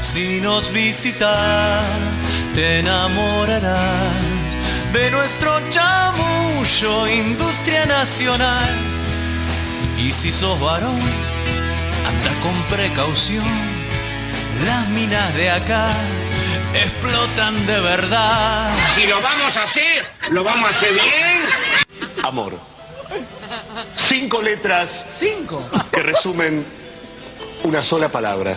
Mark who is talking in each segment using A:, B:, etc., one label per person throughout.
A: Si nos visitas, te enamorarás de nuestro chamullo, industria nacional. Y si sos varón, anda con precaución. Las minas de acá explotan de verdad.
B: Si lo vamos a hacer, lo vamos a hacer bien.
C: Amor. Cinco letras.
B: Cinco.
C: Que resumen una sola palabra.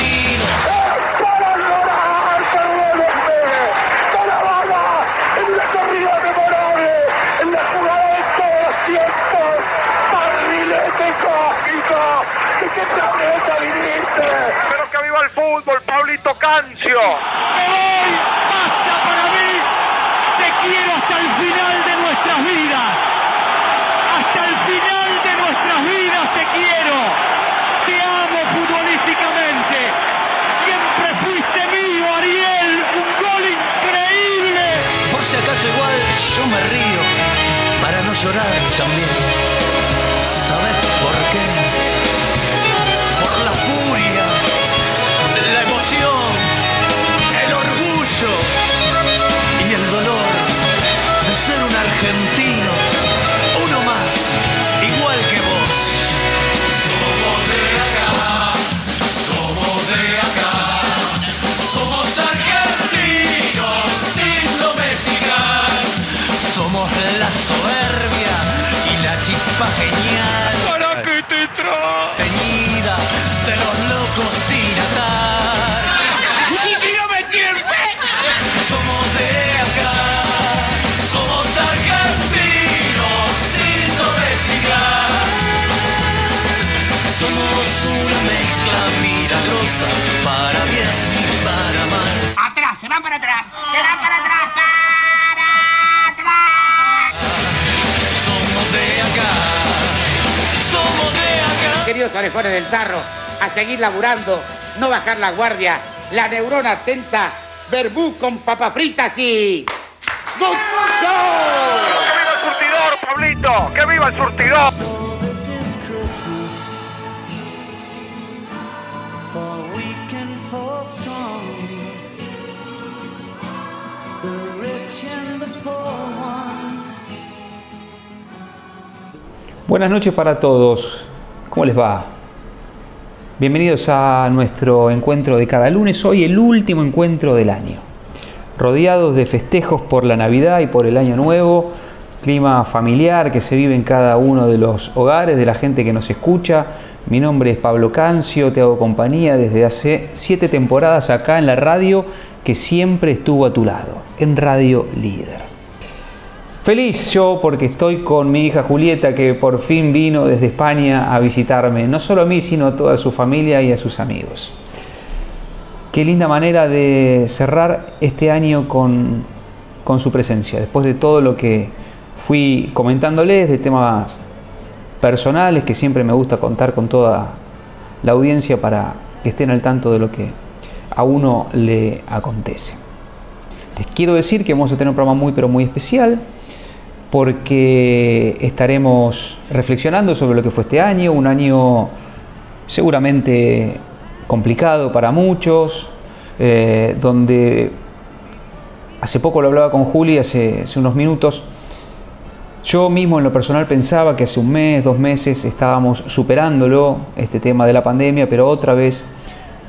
D: Fútbol, Pablito Cancio.
E: ¡Me voy! ¡Basta para mí! ¡Te quiero hasta el final
A: para
B: atrás, se van para atrás, para atrás.
A: Somos de acá, somos de acá.
F: Queridos orejones del tarro, a seguir laburando, no bajar la guardia, la neurona atenta, verbú con papas fritas y... ¡Good show!
D: ¡Que viva el surtidor, Pablito! ¡Que viva el surtidor!
G: Buenas noches para todos. ¿Cómo les va? Bienvenidos a nuestro encuentro de cada lunes, hoy el último encuentro del año. Rodeados de festejos por la Navidad y por el Año Nuevo, clima familiar que se vive en cada uno de los hogares, de la gente que nos escucha. Mi nombre es Pablo Cancio, te hago compañía desde hace siete temporadas acá en la radio que siempre estuvo a tu lado, en Radio Líder. Feliz yo porque estoy con mi hija Julieta que por fin vino desde España a visitarme, no solo a mí, sino a toda su familia y a sus amigos. Qué linda manera de cerrar este año con, con su presencia, después de todo lo que fui comentándoles, de temas personales que siempre me gusta contar con toda la audiencia para que estén al tanto de lo que a uno le acontece. Les quiero decir que vamos a tener un programa muy pero muy especial porque estaremos reflexionando sobre lo que fue este año, un año seguramente complicado para muchos, eh, donde hace poco lo hablaba con Juli, hace, hace unos minutos, yo mismo en lo personal pensaba que hace un mes, dos meses estábamos superándolo, este tema de la pandemia, pero otra vez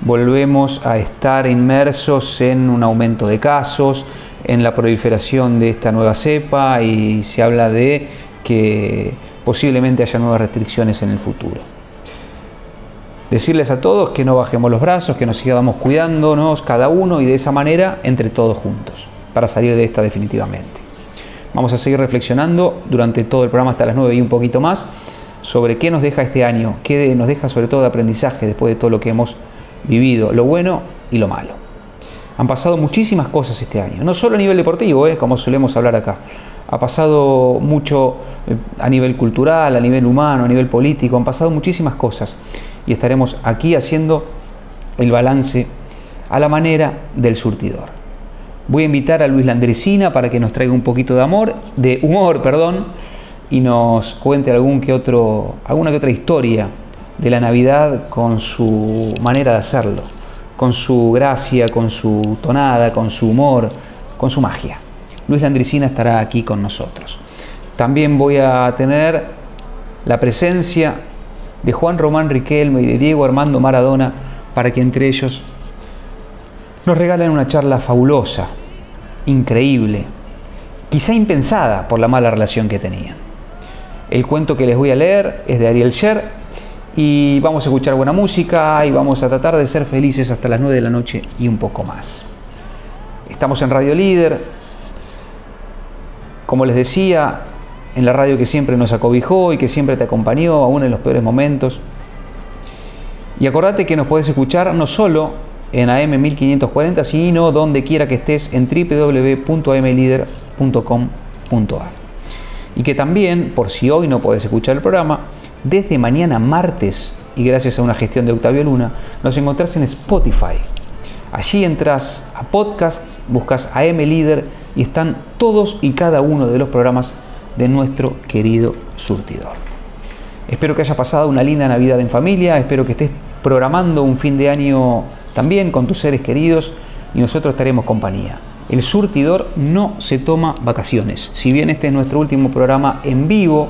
G: volvemos a estar inmersos en un aumento de casos, en la proliferación de esta nueva cepa y se habla de que posiblemente haya nuevas restricciones en el futuro. Decirles a todos que no bajemos los brazos, que nos sigamos cuidándonos cada uno y de esa manera entre todos juntos, para salir de esta definitivamente. Vamos a seguir reflexionando durante todo el programa hasta las 9 y un poquito más sobre qué nos deja este año, qué nos deja sobre todo de aprendizaje después de todo lo que hemos vivido, lo bueno y lo malo. Han pasado muchísimas cosas este año, no solo a nivel deportivo, ¿eh? como solemos hablar acá. Ha pasado mucho eh, a nivel cultural, a nivel humano, a nivel político, han pasado muchísimas cosas. Y estaremos aquí haciendo el balance a la manera del surtidor. Voy a invitar a Luis Landresina para que nos traiga un poquito de amor, de humor, perdón, y nos cuente algún que otro, alguna que otra historia de la Navidad con su manera de hacerlo con su gracia, con su tonada, con su humor, con su magia. Luis Landricina estará aquí con nosotros. También voy a tener la presencia de Juan Román Riquelme y de Diego Armando Maradona para que entre ellos nos regalen una charla fabulosa, increíble, quizá impensada por la mala relación que tenían. El cuento que les voy a leer es de Ariel Sher y vamos a escuchar buena música y vamos a tratar de ser felices hasta las 9 de la noche y un poco más. Estamos en Radio Líder, como les decía, en la radio que siempre nos acobijó y que siempre te acompañó aún en los peores momentos. Y acordate que nos puedes escuchar no solo en AM 1540, sino donde quiera que estés en www.amlider.com.ar. Y que también, por si hoy no puedes escuchar el programa, desde mañana martes y gracias a una gestión de Octavio Luna, nos encontrás en Spotify. Allí entras a podcasts, buscas a M Líder y están todos y cada uno de los programas de nuestro querido surtidor. Espero que haya pasado una linda Navidad en familia, espero que estés programando un fin de año también con tus seres queridos y nosotros estaremos compañía. El surtidor no se toma vacaciones. Si bien este es nuestro último programa en vivo,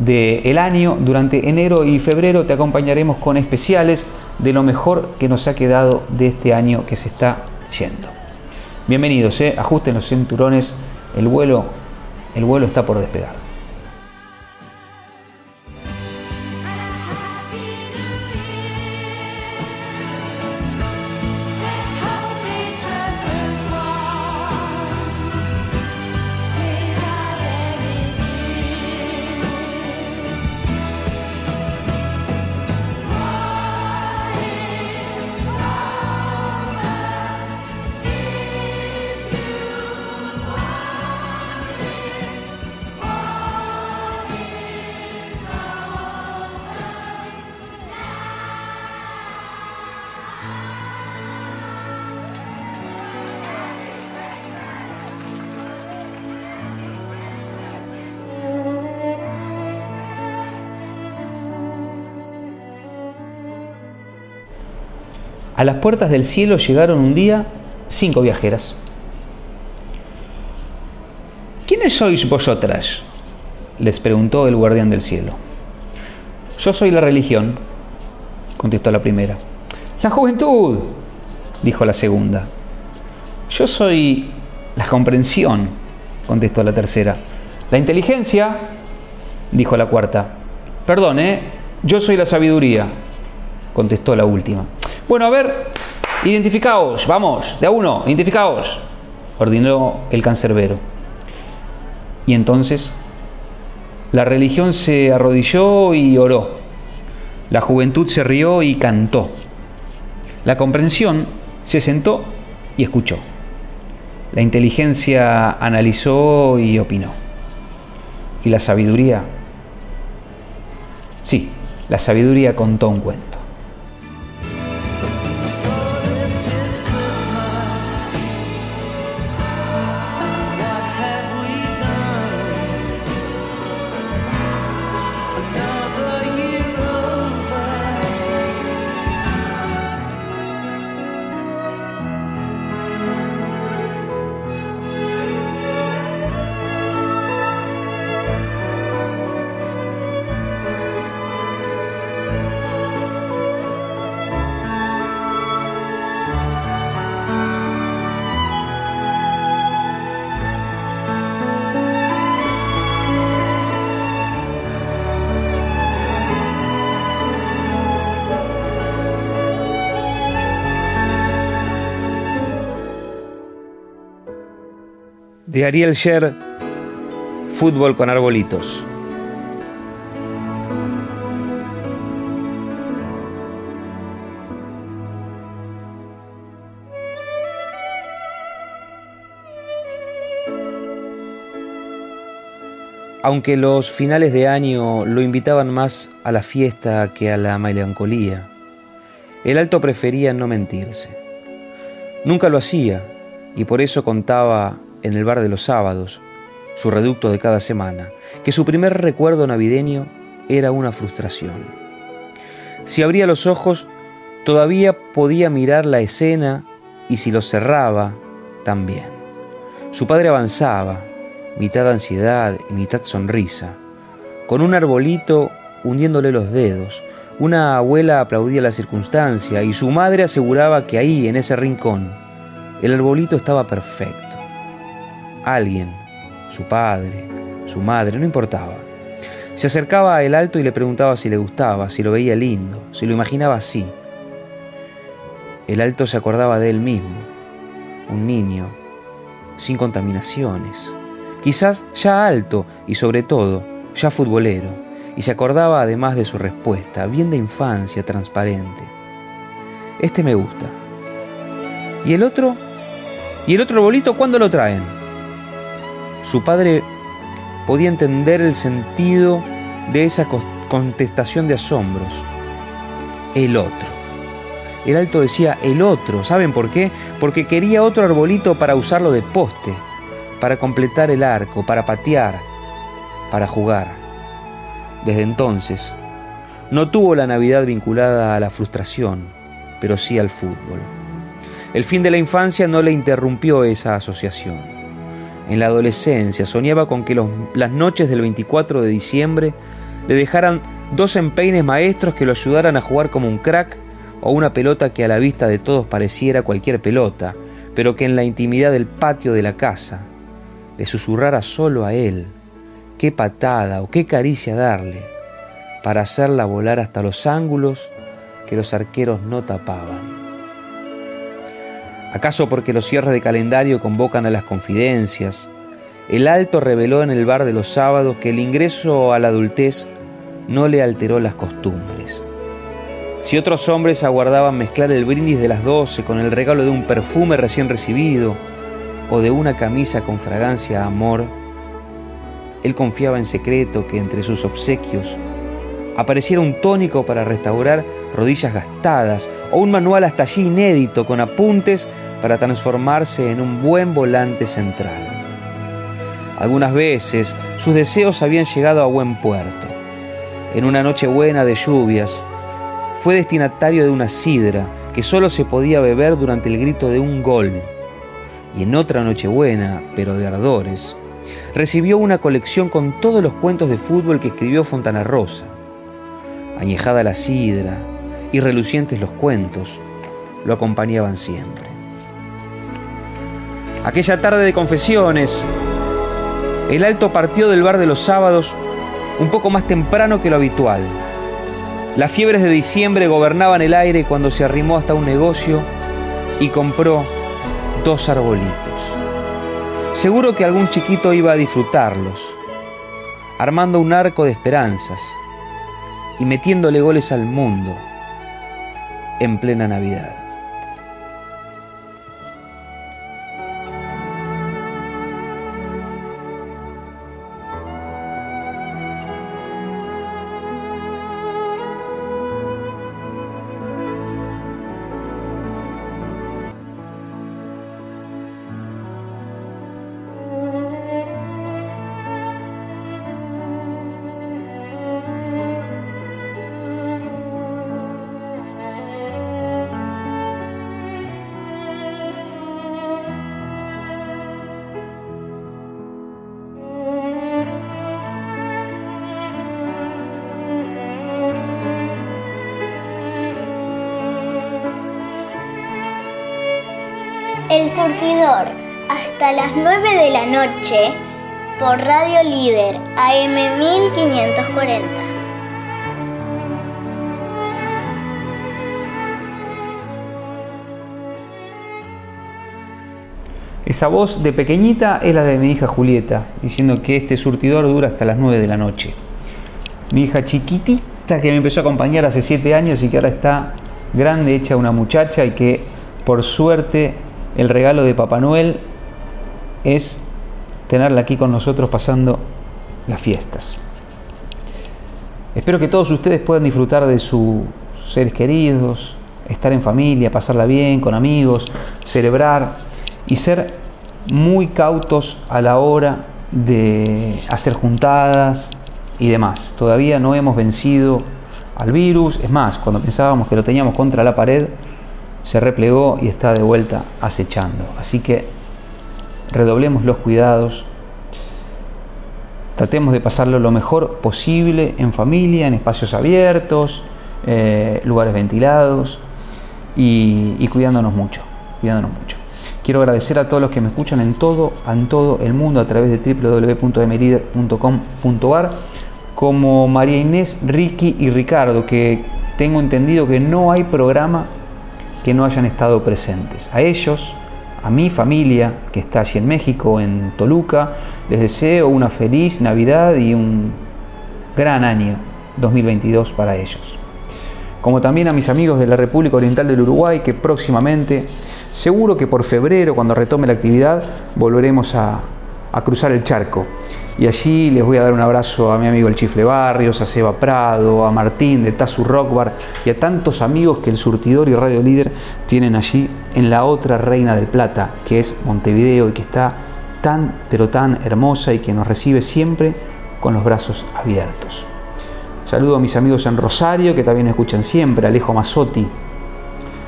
G: del año. Durante enero y febrero te acompañaremos con especiales de lo mejor que nos ha quedado de este año que se está yendo. Bienvenidos, ¿eh? ajusten los cinturones, el vuelo, el vuelo está por despegar. A las puertas del cielo llegaron un día cinco viajeras. ¿Quiénes sois vosotras? les preguntó el guardián del cielo. Yo soy la religión, contestó la primera. La juventud, dijo la segunda. Yo soy la comprensión, contestó la tercera. La inteligencia, dijo la cuarta. Perdón, ¿eh? Yo soy la sabiduría, contestó la última. Bueno, a ver, identificaos, vamos, de a uno, identificaos, ordenó el cancerbero. Y entonces la religión se arrodilló y oró. La juventud se rió y cantó. La comprensión se sentó y escuchó. La inteligencia analizó y opinó. Y la sabiduría, sí, la sabiduría contó un cuento. De Ariel Sher, Fútbol con arbolitos. Aunque los finales de año lo invitaban más a la fiesta que a la melancolía, el alto prefería no mentirse. Nunca lo hacía y por eso contaba en el bar de los sábados, su reducto de cada semana, que su primer recuerdo navideño era una frustración. Si abría los ojos, todavía podía mirar la escena y si los cerraba, también. Su padre avanzaba, mitad ansiedad y mitad sonrisa, con un arbolito hundiéndole los dedos. Una abuela aplaudía la circunstancia y su madre aseguraba que ahí, en ese rincón, el arbolito estaba perfecto. Alguien, su padre, su madre, no importaba. Se acercaba a el alto y le preguntaba si le gustaba, si lo veía lindo, si lo imaginaba así. El alto se acordaba de él mismo, un niño, sin contaminaciones, quizás ya alto y sobre todo ya futbolero, y se acordaba además de su respuesta, bien de infancia, transparente. Este me gusta. ¿Y el otro? ¿Y el otro bolito cuándo lo traen? Su padre podía entender el sentido de esa contestación de asombros. El otro. El alto decía el otro. ¿Saben por qué? Porque quería otro arbolito para usarlo de poste, para completar el arco, para patear, para jugar. Desde entonces, no tuvo la Navidad vinculada a la frustración, pero sí al fútbol. El fin de la infancia no le interrumpió esa asociación. En la adolescencia soñaba con que las noches del 24 de diciembre le dejaran dos empeines maestros que lo ayudaran a jugar como un crack o una pelota que a la vista de todos pareciera cualquier pelota, pero que en la intimidad del patio de la casa le susurrara solo a él qué patada o qué caricia darle para hacerla volar hasta los ángulos que los arqueros no tapaban. ¿Acaso porque los cierres de calendario convocan a las confidencias? El alto reveló en el bar de los sábados que el ingreso a la adultez no le alteró las costumbres. Si otros hombres aguardaban mezclar el brindis de las doce con el regalo de un perfume recién recibido o de una camisa con fragancia a amor, él confiaba en secreto que entre sus obsequios apareciera un tónico para restaurar rodillas gastadas o un manual hasta allí inédito con apuntes para transformarse en un buen volante central. Algunas veces sus deseos habían llegado a buen puerto. En una noche buena de lluvias, fue destinatario de una sidra que solo se podía beber durante el grito de un gol. Y en otra noche buena, pero de ardores, recibió una colección con todos los cuentos de fútbol que escribió Fontana Rosa. Añejada la sidra y relucientes los cuentos, lo acompañaban siempre. Aquella tarde de confesiones, El alto partió del bar de los sábados un poco más temprano que lo habitual. Las fiebres de diciembre gobernaban el aire cuando se arrimó hasta un negocio y compró dos arbolitos. Seguro que algún chiquito iba a disfrutarlos, armando un arco de esperanzas y metiéndole goles al mundo en plena Navidad.
H: Noche, por Radio Líder, AM 1540.
G: Esa voz de pequeñita es la de mi hija Julieta, diciendo que este surtidor dura hasta las 9 de la noche. Mi hija chiquitita que me empezó a acompañar hace 7 años y que ahora está grande, hecha una muchacha y que por suerte el regalo de Papá Noel es tenerla aquí con nosotros pasando las fiestas. Espero que todos ustedes puedan disfrutar de sus seres queridos, estar en familia, pasarla bien, con amigos, celebrar y ser muy cautos a la hora de hacer juntadas y demás. Todavía no hemos vencido al virus, es más, cuando pensábamos que lo teníamos contra la pared, se replegó y está de vuelta acechando. Así que redoblemos los cuidados, tratemos de pasarlo lo mejor posible en familia, en espacios abiertos, eh, lugares ventilados y, cuidándonos mucho, cuidándonos mucho. Quiero agradecer a todos los que me escuchan en todo, en todo el mundo a través de www.emerider.com.ar como María Inés, Ricky y Ricardo, que tengo entendido que no hay programa que no hayan estado presentes. A ellos, a mi familia que está allí en México, en Toluca, les deseo una feliz Navidad y un gran año 2022 para ellos. Como también a mis amigos de la República Oriental del Uruguay, que próximamente, seguro que por febrero, cuando retome la actividad, volveremos a, a cruzar el charco. Y allí les voy a dar un abrazo a mi amigo el Chifle Barrios, a Seba Prado, a Martín de Tazu Rock Bar y a tantos amigos que el Surtidor y Radio Líder tienen allí en la otra Reina del Plata, que es Montevideo y que está tan, pero tan hermosa y que nos recibe siempre con los brazos abiertos. Saludo a mis amigos en Rosario, que también escuchan siempre, Alejo Mazzotti,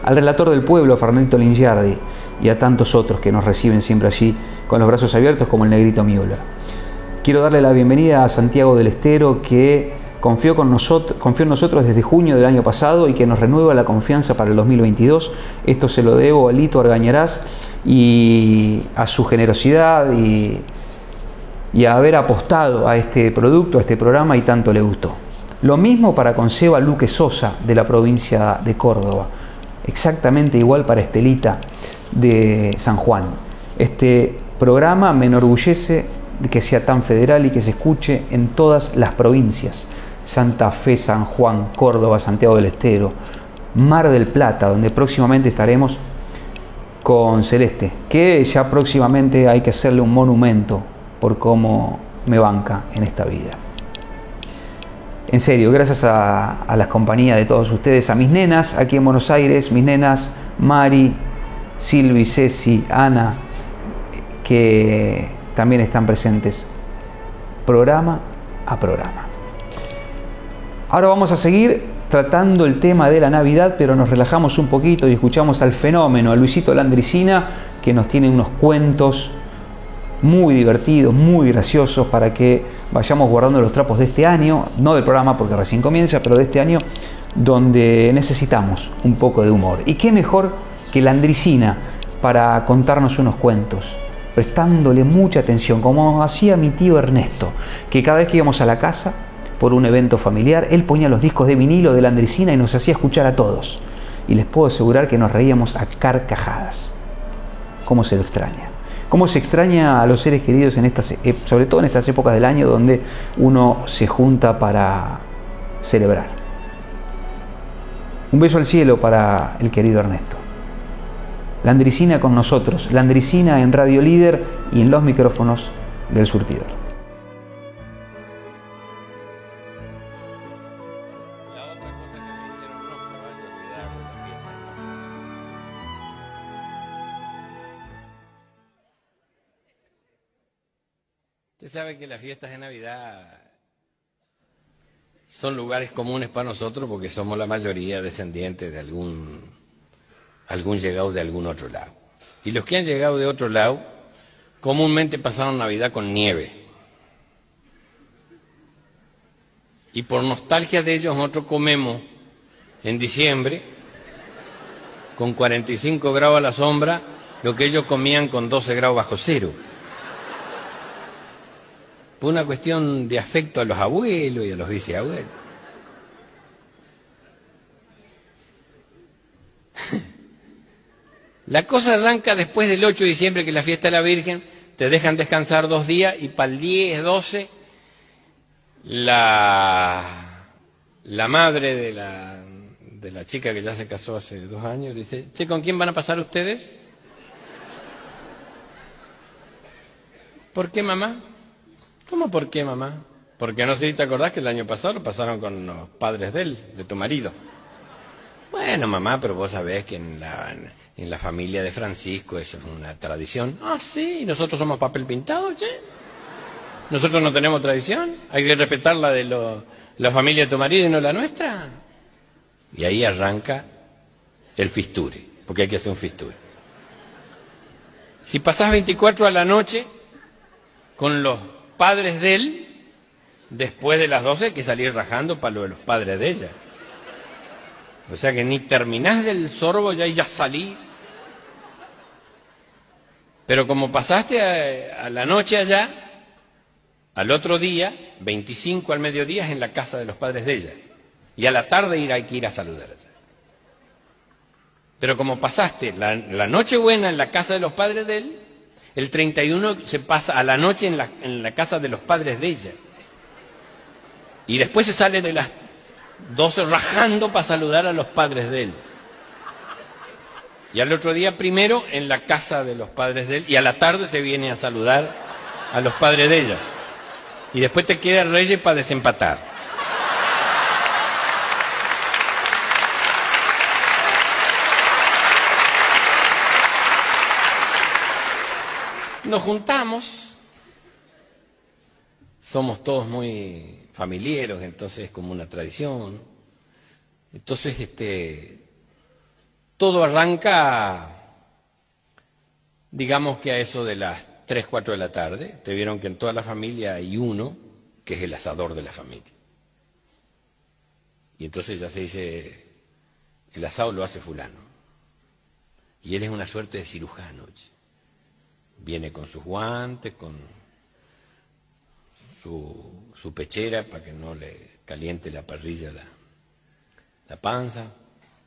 G: al relator del pueblo, Fernando Lingiardi, y a tantos otros que nos reciben siempre allí con los brazos abiertos, como el negrito Müller. Quiero darle la bienvenida a Santiago del Estero, que confió, con nosotros, confió en nosotros desde junio del año pasado y que nos renueva la confianza para el 2022. Esto se lo debo a Lito Argañarás y a su generosidad y, y a haber apostado a este producto, a este programa y tanto le gustó. Lo mismo para Conseba Luque Sosa de la provincia de Córdoba. Exactamente igual para Estelita de San Juan. Este programa me enorgullece de que sea tan federal y que se escuche en todas las provincias. Santa Fe, San Juan, Córdoba, Santiago del Estero, Mar del Plata, donde próximamente estaremos con Celeste, que ya próximamente hay que hacerle un monumento por cómo me banca en esta vida. En serio, gracias a, a las compañías de todos ustedes, a mis nenas aquí en Buenos Aires, mis nenas Mari, Silvi, Ceci, Ana, que también están presentes programa a programa. Ahora vamos a seguir tratando el tema de la Navidad, pero nos relajamos un poquito y escuchamos al fenómeno, a Luisito Landricina, que nos tiene unos cuentos muy divertidos, muy graciosos para que vayamos guardando los trapos de este año, no del programa porque recién comienza, pero de este año donde necesitamos un poco de humor. ¿Y qué mejor que Landricina para contarnos unos cuentos? prestándole mucha atención, como hacía mi tío Ernesto, que cada vez que íbamos a la casa por un evento familiar, él ponía los discos de vinilo de la Andricina y nos hacía escuchar a todos. Y les puedo asegurar que nos reíamos a carcajadas. ¿Cómo se lo extraña? ¿Cómo se extraña a los seres queridos en estas, e, sobre todo en estas épocas del año donde uno se junta para celebrar? Un beso al cielo para el querido Ernesto. Landricina con nosotros, Landricina en Radio Líder y en los micrófonos del surtidor.
I: Usted sabe que las fiestas de Navidad son lugares comunes para nosotros porque somos la mayoría descendientes de algún algún llegado de algún otro lado. Y los que han llegado de otro lado, comúnmente pasaron Navidad con nieve. Y por nostalgia de ellos, nosotros comemos en diciembre, con 45 grados a la sombra, lo que ellos comían con 12 grados bajo cero. Por una cuestión de afecto a los abuelos y a los viceabuelos. La cosa arranca después del 8 de diciembre, que es la fiesta de la Virgen, te dejan descansar dos días y para el 10, 12, la, la madre de la, de la chica que ya se casó hace dos años dice, che, ¿con quién van a pasar ustedes? ¿Por qué mamá? ¿Cómo por qué mamá? Porque no sé si te acordás que el año pasado lo pasaron con los padres de él, de tu marido. Bueno, mamá, pero vos sabés que en la, en la familia de Francisco eso es una tradición. Ah, sí, nosotros somos papel pintado, che. Nosotros no tenemos tradición. Hay que respetar la de la familia de tu marido y no la nuestra. Y ahí arranca el fisture, porque hay que hacer un fisture. Si pasás 24 a la noche con los padres de él, después de las 12 hay que salir rajando para lo de los padres de ella. O sea que ni terminás del sorbo ya y ya salí. Pero como pasaste a, la noche allá, al otro día, 25 al mediodía, es en la casa de los padres de ella. Y a la tarde ir, hay que ir a saludar. Pero como pasaste la, la noche buena en la casa de los padres de él, el 31 se pasa a la noche en la, en la casa de los padres de ella. Y después se sale de las dos rajando para saludar a los padres de él. Y al otro día primero en la casa de los padres de él y a la tarde se viene a saludar a los padres de ella. Y después te queda Reyes para desempatar. Nos juntamos, somos todos muy familiares, entonces es como una tradición. Entonces, este, todo arranca, digamos que a eso de las 3, 4 de la tarde. Te vieron que en toda la familia hay uno que es el asador de la familia. Y entonces ya se dice, el asado lo hace fulano. Y él es una suerte de cirujano. Viene con sus guantes, con su, pechera para que no le caliente la parrilla la, la panza,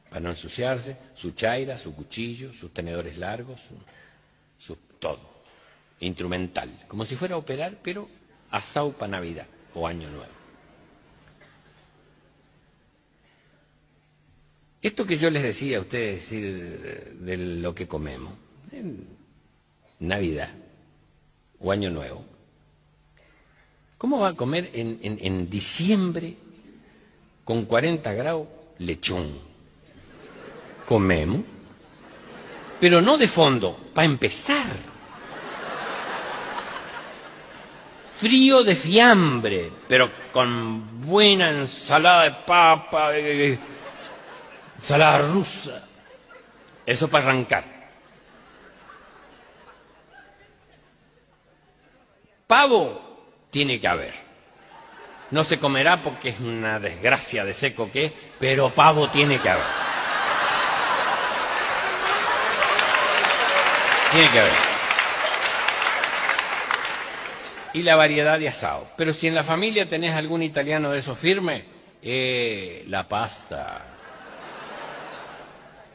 I: para no ensuciarse, su chaira, su cuchillo, sus tenedores largos, su, todo, instrumental, como si fuera a operar, pero a Saupa Navidad o Año Nuevo. Esto que yo les decía a ustedes de lo que comemos, Navidad o Año Nuevo, ¿Cómo va a comer en, diciembre con 40 grados lechón? Comemos, pero no de fondo, para empezar. Frío de fiambre, pero con buena ensalada de papa, eh, eh, ensalada rusa. Eso para arrancar. Pavo tiene que haber. No se comerá porque es una desgracia de seco que es, pero pavo tiene que haber. Tiene que haber. y la variedad de asado. Pero si en la familia tenés algún italiano de esos firme, eh, la pasta.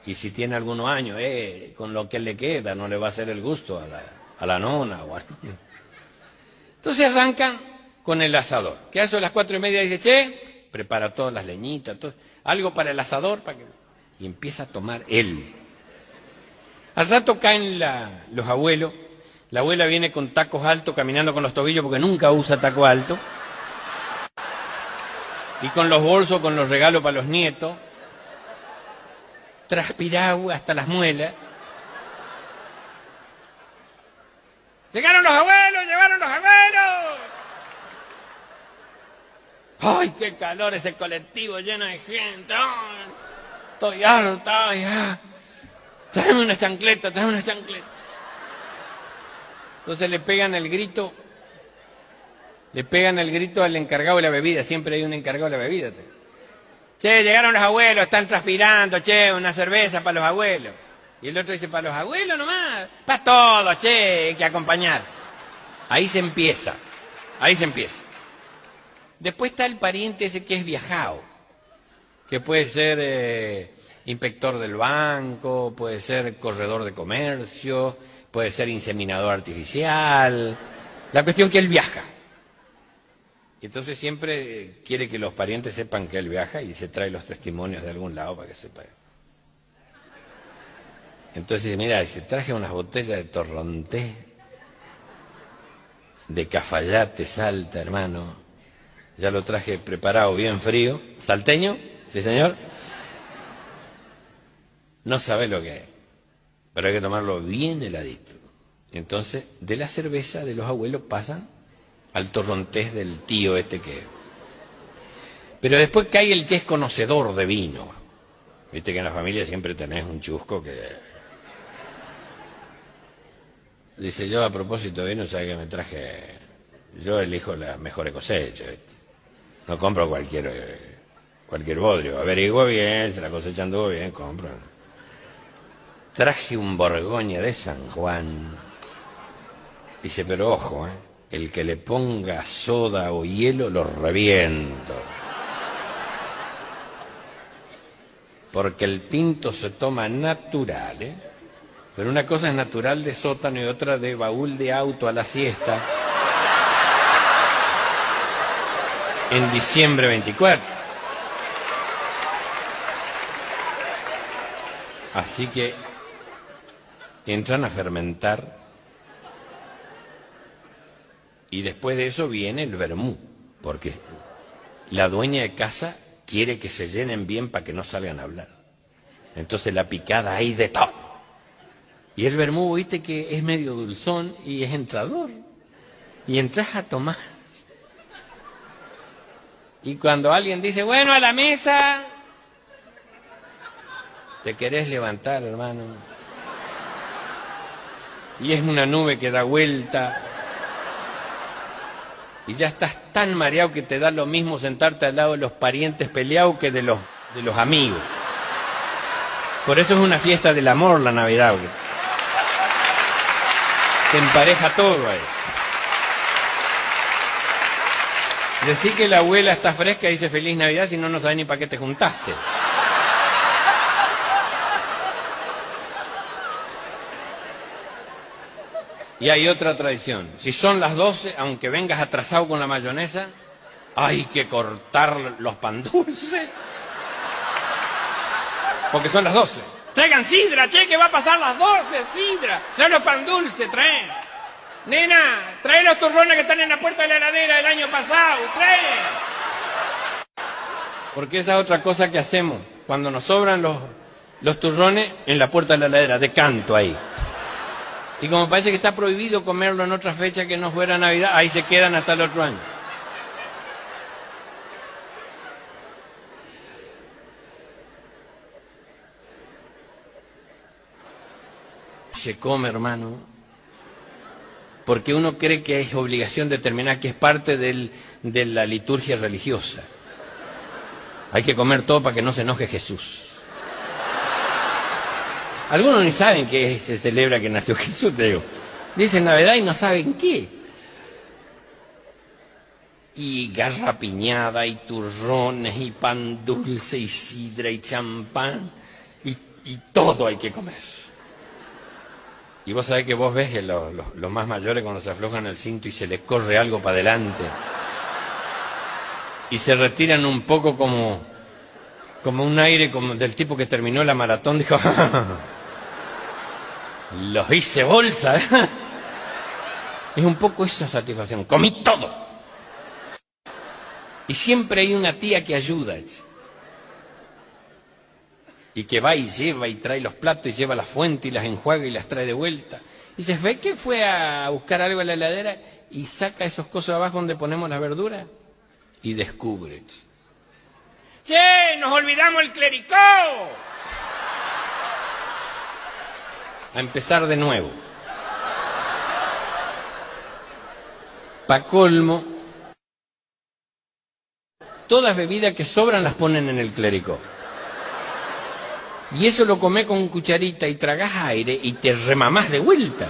I: Y si tiene algunos años, eh, con lo que le queda, no le va a hacer el gusto a la, a la nona. O a... Entonces arrancan con el asador. Que a eso de las cuatro y media dice, che, prepara todas las leñitas, todo, algo para el asador, para que... y empieza a tomar él. Al rato caen los abuelos, la abuela viene con tacos altos, caminando con los tobillos porque nunca usa taco alto, y con los bolsos, con los regalos para los nietos, transpirado hasta las muelas. ¡Llegaron los abuelos! ¡Llegaron los abuelos! ¡Ay, qué calor ese colectivo lleno de gente! ¡Ay! Estoy harta, ya. Tráeme una chancleta, tráeme una chancleta. Entonces le pegan el grito, le pegan el grito al encargado de la bebida, siempre hay un encargado de la bebida. Che, llegaron los abuelos, están transpirando, che, una cerveza para los abuelos. Y el otro dice, para los abuelos nomás, para todos, che, hay que acompañar. Ahí se empieza, ahí se empieza. Después está el pariente ese que es viajado, que puede ser eh, inspector del banco, puede ser corredor de comercio, puede ser inseminador artificial. La cuestión que él viaja. Y entonces siempre eh, quiere que los parientes sepan que él viaja y se trae los testimonios de algún lado para que sepan. Entonces, mira, se traje unas botellas de torronté, de cafayate, salta, hermano. Ya lo traje preparado, bien frío. ¿Salteño? Sí, señor. No sabe lo que es, pero hay que tomarlo bien heladito. Entonces, de la cerveza de los abuelos pasan al torrontés del tío este que... Pero después cae el que es conocedor de vino. Viste que en la familia siempre tenés un chusco que... Dice yo a propósito vino, ¿sabes que me traje? Yo elijo las mejores cosechas. No compro cualquier, eh, cualquier bodrio. Averiguo bien, si la cosecha anduvo bien, compro. Traje un Borgoña de San Juan. Dice, pero ojo, ¿eh? el que le ponga soda o hielo lo reviento. Porque el tinto se toma natural, ¿eh? Pero una cosa es natural de sótano y otra de baúl de auto a la siesta. En diciembre 24. Así que entran a fermentar y después de eso viene el vermú, porque la dueña de casa quiere que se llenen bien para que no salgan a hablar. Entonces la picada hay de todo. Y el vermú, viste que es medio dulzón y es entrador. Y entras a tomar. Y cuando alguien dice, bueno, a la mesa, te querés levantar, hermano. Y es una nube que da vuelta. Y ya estás tan mareado que te da lo mismo sentarte al lado de los parientes peleados que de los, de los amigos. Por eso es una fiesta del amor la Navidad. Se empareja todo ahí. Decir que la abuela está fresca y dice feliz Navidad si no, no sabe ni para qué te juntaste. Y hay otra tradición. Si son las 12, aunque vengas atrasado con la mayonesa, hay que cortar los pan dulces. Porque son las 12. Traigan sidra, che, que va a pasar las 12, sidra. Trae los pan dulces, trae. Nena, trae los turrones que están en la puerta de la heladera del año pasado, trae. Porque esa es otra cosa que hacemos. Cuando nos sobran los, los turrones en la puerta de la heladera, de canto ahí. Y como parece que está prohibido comerlo en otra fecha que no fuera Navidad, ahí se quedan hasta el otro año. Se come, hermano, porque uno cree que es obligación determinar que es parte de la liturgia religiosa. Hay que comer todo para que no se enoje Jesús. Algunos ni saben que se celebra que nació Jesús, digo. Dicen Navidad y no saben qué. y garrapiñada y turrones y pan dulce y sidra y champán y todo hay que comer. Y vos sabés que vos ves que los, más mayores cuando se aflojan el cinto y se les corre algo para adelante y se retiran un poco como, como un aire como del tipo que terminó la maratón, dijo, los hice bolsa. ¿eh?". Es un poco esa satisfacción, comí todo. Y siempre hay una tía que ayuda. Y que va y lleva y trae los platos y lleva la fuente y las enjuaga y las trae de vuelta. Y dices, ¿ve que fue a buscar algo en la heladera y saca esos cosas abajo donde ponemos la verdura? Y descubre. che. ¡Nos olvidamos el clericó! A empezar de nuevo. Pa' colmo, todas bebidas que sobran las ponen en el clérico. Y eso lo comés con cucharita y tragás aire y te remamás de vuelta.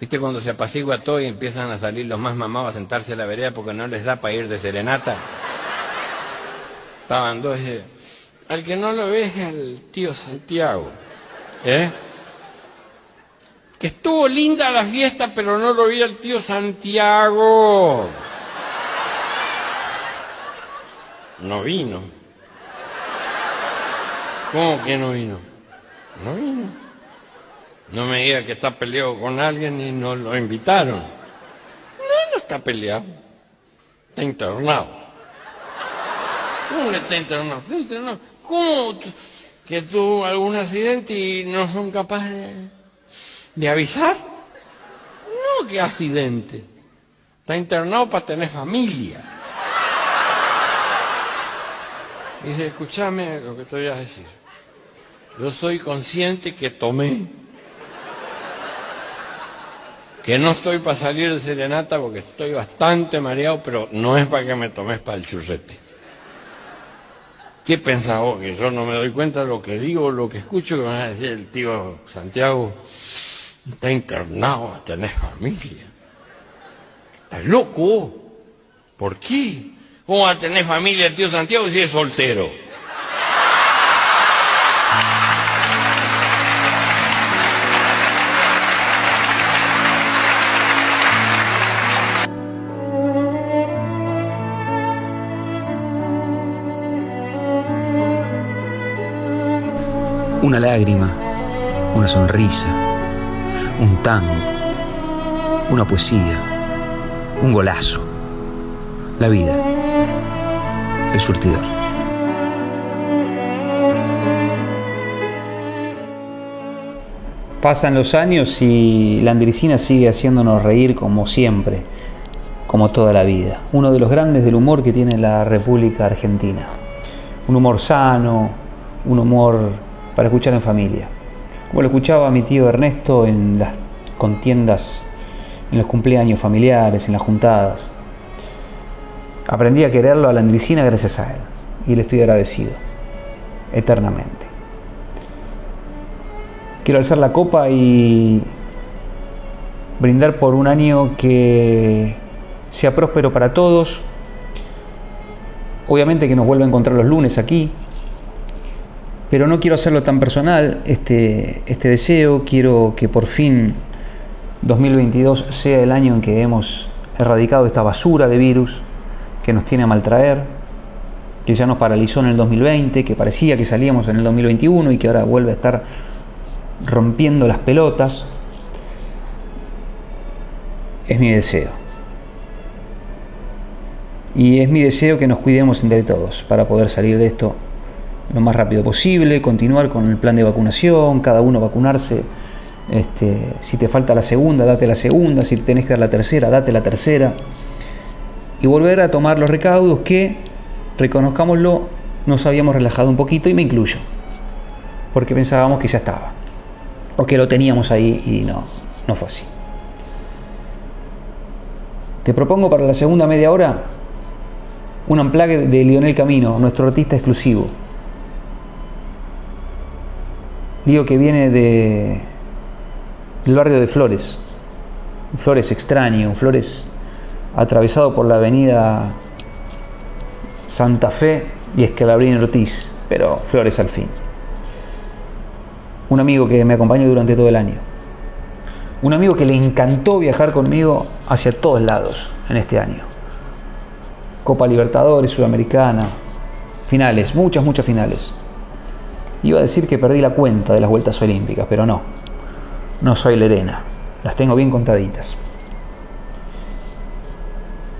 I: ¿Viste cuando se apacigua todo y empiezan a salir los más mamados a sentarse a la vereda porque no les da para ir de serenata? Estaban dos. eh, Al que no lo ve es al tío Santiago. ¿Eh? Que estuvo linda la fiesta, pero no lo vi al tío Santiago. No vino. ¿Cómo que no vino? No vino. No me diga que está peleado con alguien y no lo invitaron. No, no está peleado. Está internado. ¿Cómo que está internado? ¿Cómo que tuvo algún accidente y no son capaces de, de avisar? No, que accidente. Está internado para tener familia. Dice, escúchame lo que te voy a decir. Yo soy consciente que tomé. Que no estoy para salir de serenata porque estoy bastante mareado, pero no es para que me tomes para el churrete. ¿Qué pensás vos? Que yo no me doy cuenta de lo que digo, lo que escucho, que me va a decir el tío Santiago, está internado, tenés familia. ¿Estás loco? ¿Por qué? ¿Cómo va a tener familia el tío Santiago si es soltero?
G: Una lágrima, una sonrisa, un tango, una poesía, un golazo. La vida, el surtidor. Pasan los años y la andricina sigue haciéndonos reír como siempre, como toda la vida. Uno de los grandes del humor que tiene la República Argentina. Un humor sano, un humor para escuchar en familia. Como lo escuchaba mi tío Ernesto en las contiendas, en los cumpleaños familiares, en las juntadas. Aprendí a quererlo a la andricina gracias a él y le estoy agradecido eternamente. Quiero alzar la copa y brindar por un año que sea próspero para todos. Obviamente que nos vuelva a encontrar los lunes aquí, pero no quiero hacerlo tan personal este, este deseo. Quiero que por fin 2022 sea el año en que hemos erradicado esta basura de virus que nos tiene a maltraer, que ya nos paralizó en el 2020, que parecía que salíamos en el 2021 y que ahora vuelve a estar rompiendo las pelotas. Es mi deseo. Y es mi deseo que nos cuidemos entre todos para poder salir de esto lo más rápido posible, continuar con el plan de vacunación, cada uno vacunarse. Este, si te falta la segunda, date la segunda, si tenés que dar la tercera, date la tercera. Y volver a tomar los recaudos que, reconozcámoslo, nos habíamos relajado un poquito y me incluyo, porque pensábamos que ya estaba, o que lo teníamos ahí y no, no fue así. Te propongo para la segunda media hora un amplague de Lionel Camino, nuestro artista exclusivo. Lío que viene de, el barrio de Flores. Flores extraño, Flores atravesado por la avenida Santa Fe y Escalabrín Ortiz, pero Flores al fin. Un amigo que me acompañó durante todo el año. Un amigo que le encantó viajar conmigo hacia todos lados en este año. Copa Libertadores, Sudamericana, finales, muchas, muchas finales. Iba a decir que perdí la cuenta de las vueltas olímpicas, pero no. No soy Lerena. Las tengo bien contaditas.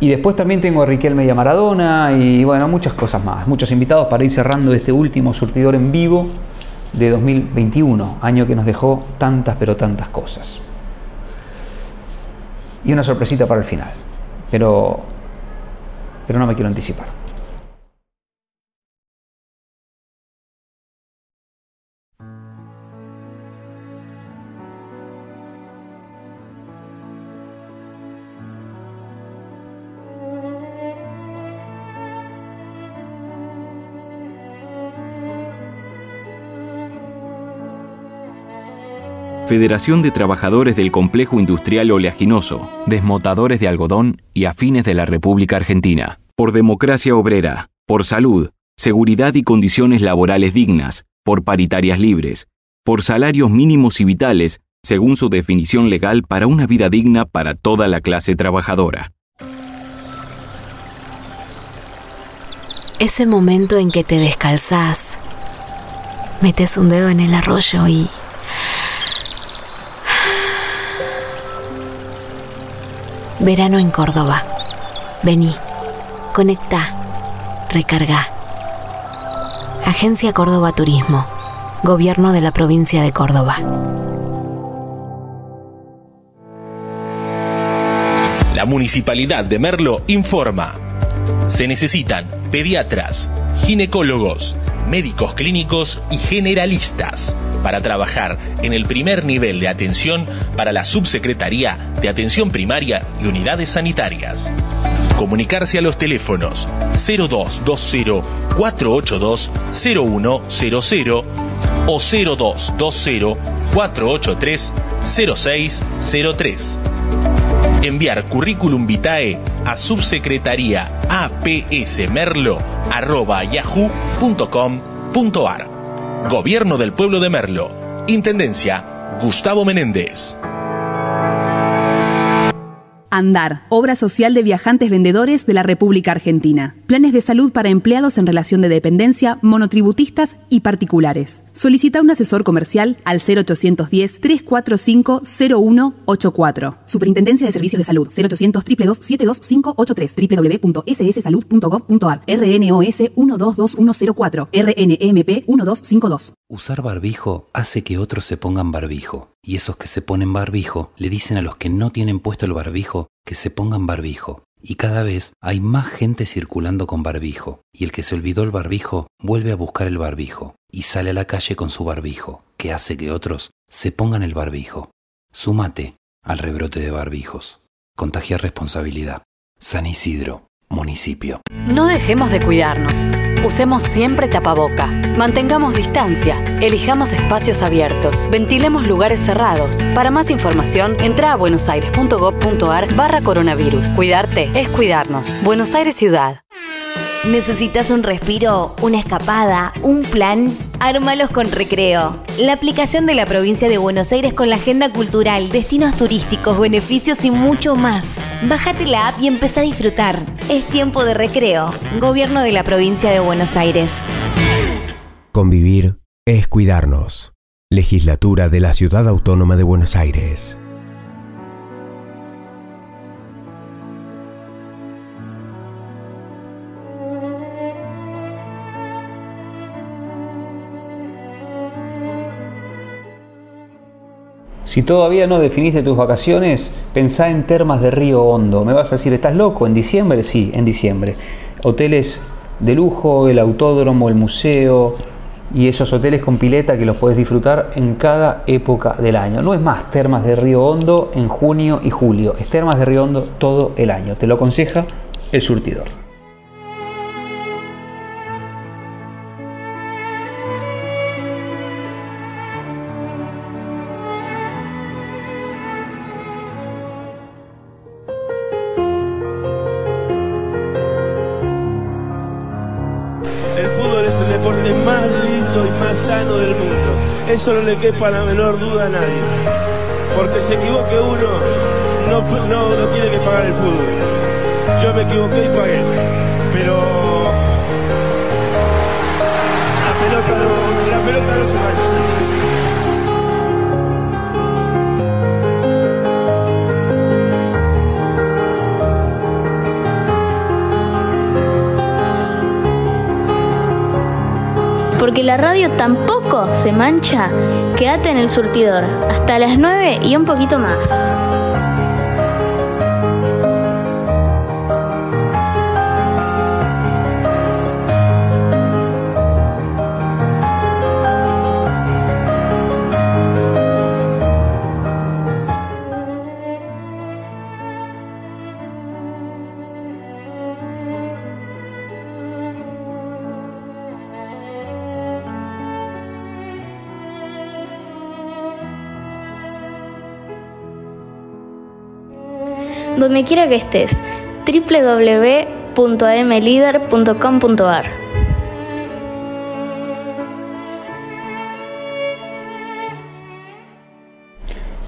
G: Y después también tengo a Riquelme y a Maradona y bueno, muchas cosas más. Muchos invitados para ir cerrando este último surtidor en vivo de 2021, año que nos dejó tantas pero tantas cosas. Y una sorpresita para el final. Pero, pero no me quiero anticipar.
J: Federación de Trabajadores del Complejo Industrial Oleaginoso, Desmotadores de Algodón y Afines de la República Argentina. Por democracia obrera, por salud, seguridad y condiciones laborales dignas, por paritarias libres, por salarios mínimos y vitales, según su definición legal para una vida digna para toda la clase trabajadora.
K: Ese momento en que te descalzás, metes un dedo en el arroyo y Verano en Córdoba. Vení, conecta, recarga. Agencia Córdoba Turismo. Gobierno de la provincia de Córdoba.
L: La Municipalidad de Merlo informa. Se necesitan pediatras, ginecólogos, médicos clínicos y generalistas para trabajar en el primer nivel de atención para la Subsecretaría de Atención Primaria y Unidades Sanitarias. Comunicarse a los teléfonos 0220-482-0100 o 0220-483-0603. Enviar currículum vitae a subsecretaría apsmerlo.yahoo.com.ar Gobierno del Pueblo de Merlo. Intendencia Gustavo Menéndez.
M: Andar, obra social de viajantes vendedores de la República Argentina. Planes de salud para empleados en relación de dependencia, monotributistas y particulares. Solicita un asesor comercial al 0810-345-0184. Superintendencia de Servicios de Salud 0800 72583 www.sssalud.gov.ar RNOS 122104 RNMP 1252.
N: Usar barbijo hace que otros se pongan barbijo. Y esos que se ponen barbijo le dicen a los que no tienen puesto el barbijo que se pongan barbijo. Y cada vez hay más gente circulando con barbijo. Y el que se olvidó el barbijo vuelve a buscar el barbijo. Y sale a la calle con su barbijo, que hace que otros se pongan el barbijo. Súmate al rebrote de barbijos. Contagia responsabilidad. San Isidro, municipio.
K: No dejemos de cuidarnos. Usemos siempre tapaboca. Mantengamos distancia. Elijamos espacios abiertos. Ventilemos lugares cerrados. Para más información, entra a buenosaires.gov.ar barra coronavirus. Cuidarte es cuidarnos. Buenos Aires Ciudad.
O: ¿Necesitas un respiro, una escapada, un plan? Ármalos con Recreo. La aplicación de la provincia de Buenos Aires con la agenda cultural, destinos turísticos, beneficios y mucho más. Bájate la app y empieza a disfrutar. Es tiempo de recreo. Gobierno de la provincia de Buenos Aires.
P: Convivir es cuidarnos. Legislatura de la Ciudad Autónoma de Buenos Aires.
G: Si todavía no definiste tus vacaciones, pensá en Termas de Río Hondo. Me vas a decir, ¿estás loco? ¿En diciembre? Sí, en diciembre. Hoteles de lujo, el autódromo, el museo y esos hoteles con pileta que los puedes disfrutar en cada época del año. No es más Termas de Río Hondo en junio y julio, es Termas de Río Hondo todo el año. Te lo aconseja el surtidor.
Q: Eso no le quepa la menor duda a nadie. Porque se equivoque uno, no, no, no tiene que pagar el fútbol. Yo me equivoqué y pagué. Pero la pelota no, la pelota no se mancha.
H: Porque la radio tampoco se mancha, quédate en el surtidor. Hasta las 9 y un poquito más. Quiera que estés, www.amlider.com.ar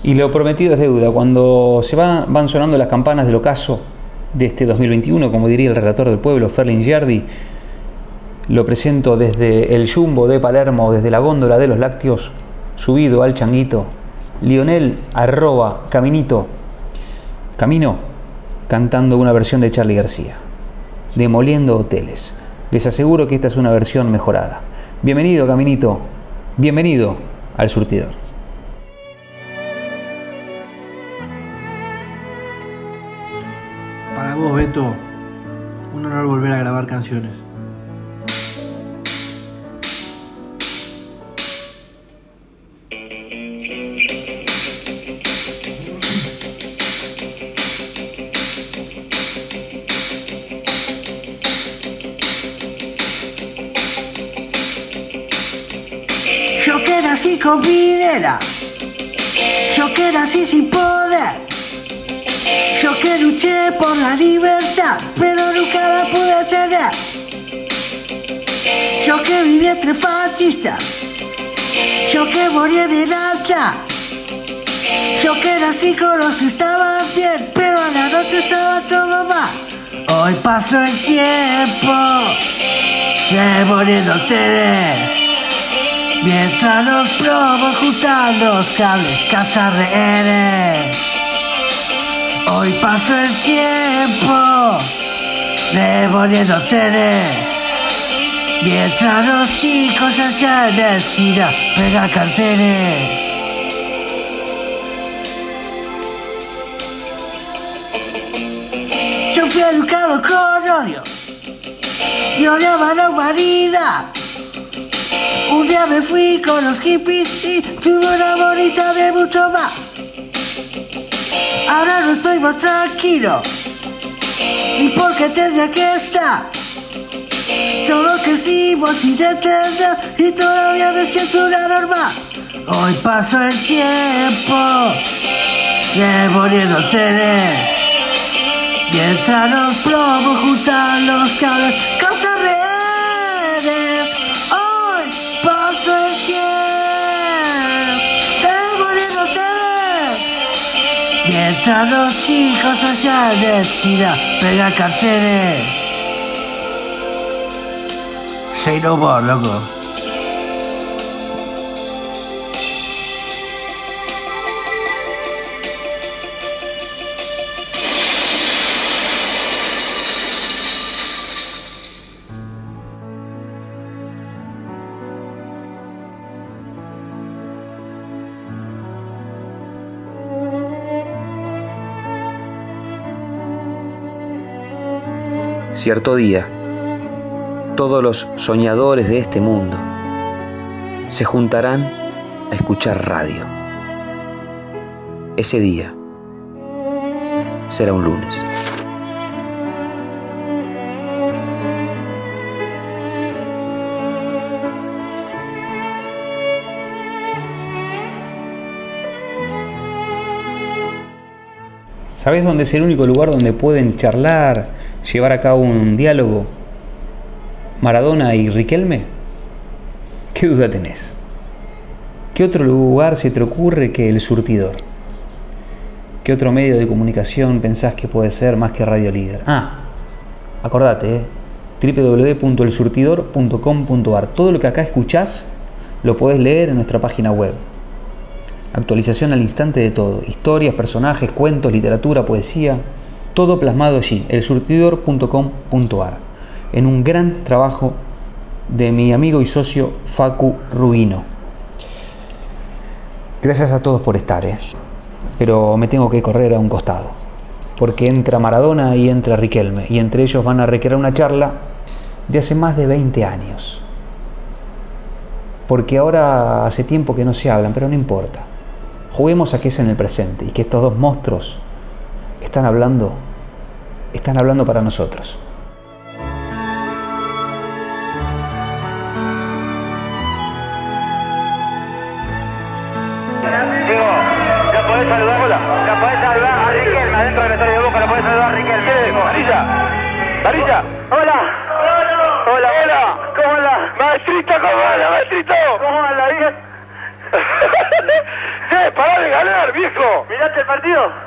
G: Y lo prometido es deuda. Cuando se va- van sonando las campanas del ocaso de este 2021, como diría el relator del pueblo, Ferlin Giardi, lo presento desde el Jumbo de Palermo, desde la góndola de los lácteos, subido al changuito, Lionel arroba Caminito, Camino, cantando una versión de Charlie García, demoliendo hoteles. Les aseguro que esta es una versión mejorada. Bienvenido, Caminito, bienvenido al surtidor.
R: Para vos, Beto, un honor volver a grabar canciones.
S: Yo que nací sin poder, yo que luché por la libertad, pero nunca la pude tener. Yo que viví entre fascistas, yo que morí en el alta, yo que nací con los que estaban bien, pero a la noche estaba todo mal. Hoy pasó el tiempo, demoliendo hoteles. Mientras los plomos juntan los cables, cazar rehenes. Hoy pasó el tiempo, demoliendo hoteles. Mientras los chicos allá en la esquina pegan carteles. Yo fui educado con odio y odiaba la humanidad. Un día me fui con los hippies y tuve una bonita de mucho más. Ahora no estoy más tranquilo. ¿Y por qué tendría que estar? Todos crecimos sin entender y todavía me siento una normal. Hoy pasó el tiempo demoliendo hoteles. Mientras los plomos juntan los cables, た楽しいことじゃねえ好きな目が勝手ね Say no more, no more.
G: Cierto día, todos los soñadores de este mundo se juntarán a escuchar radio. Ese día será un lunes. ¿Sabes dónde es el único lugar donde pueden charlar, llevar a cabo un diálogo Maradona y Riquelme? ¿Qué duda tenés? ¿Qué otro lugar se te ocurre que el surtidor? ¿Qué otro medio de comunicación pensás que puede ser más que Radio Líder? Ah, acordate, ¿eh? www.elsurtidor.com.ar. Todo lo que acá escuchás lo podés leer en nuestra página web. Actualización al instante de todo. Historias, personajes, cuentos, literatura, poesía. Todo plasmado allí, elsurtidor.com.ar. En un gran trabajo de mi amigo y socio Facu Rubino. Gracias a todos por estar, ¿eh? pero me tengo que correr a un costado, porque entra Maradona y entra Riquelme, y entre ellos van a recrear una charla de hace más de 20 años. Porque ahora hace tiempo que no se hablan, pero no importa. Juguemos a que es en el presente y que estos dos monstruos están hablando, están hablando para nosotros.
D: Digo, ¿la podés saludar? Hola. ¿La podés saludar a Riquelme? Adentro del estadio de Boca, ¿la podés saludar a Riquelme? Marilla. Marilla. Hola. Hola. Hola. ¿Cómo anda? Maestrito, ¿cómo anda, maestrito? ¿Cómo anda, bien? ¡Eh, pará de ganar, viejo! ¿Miraste el partido?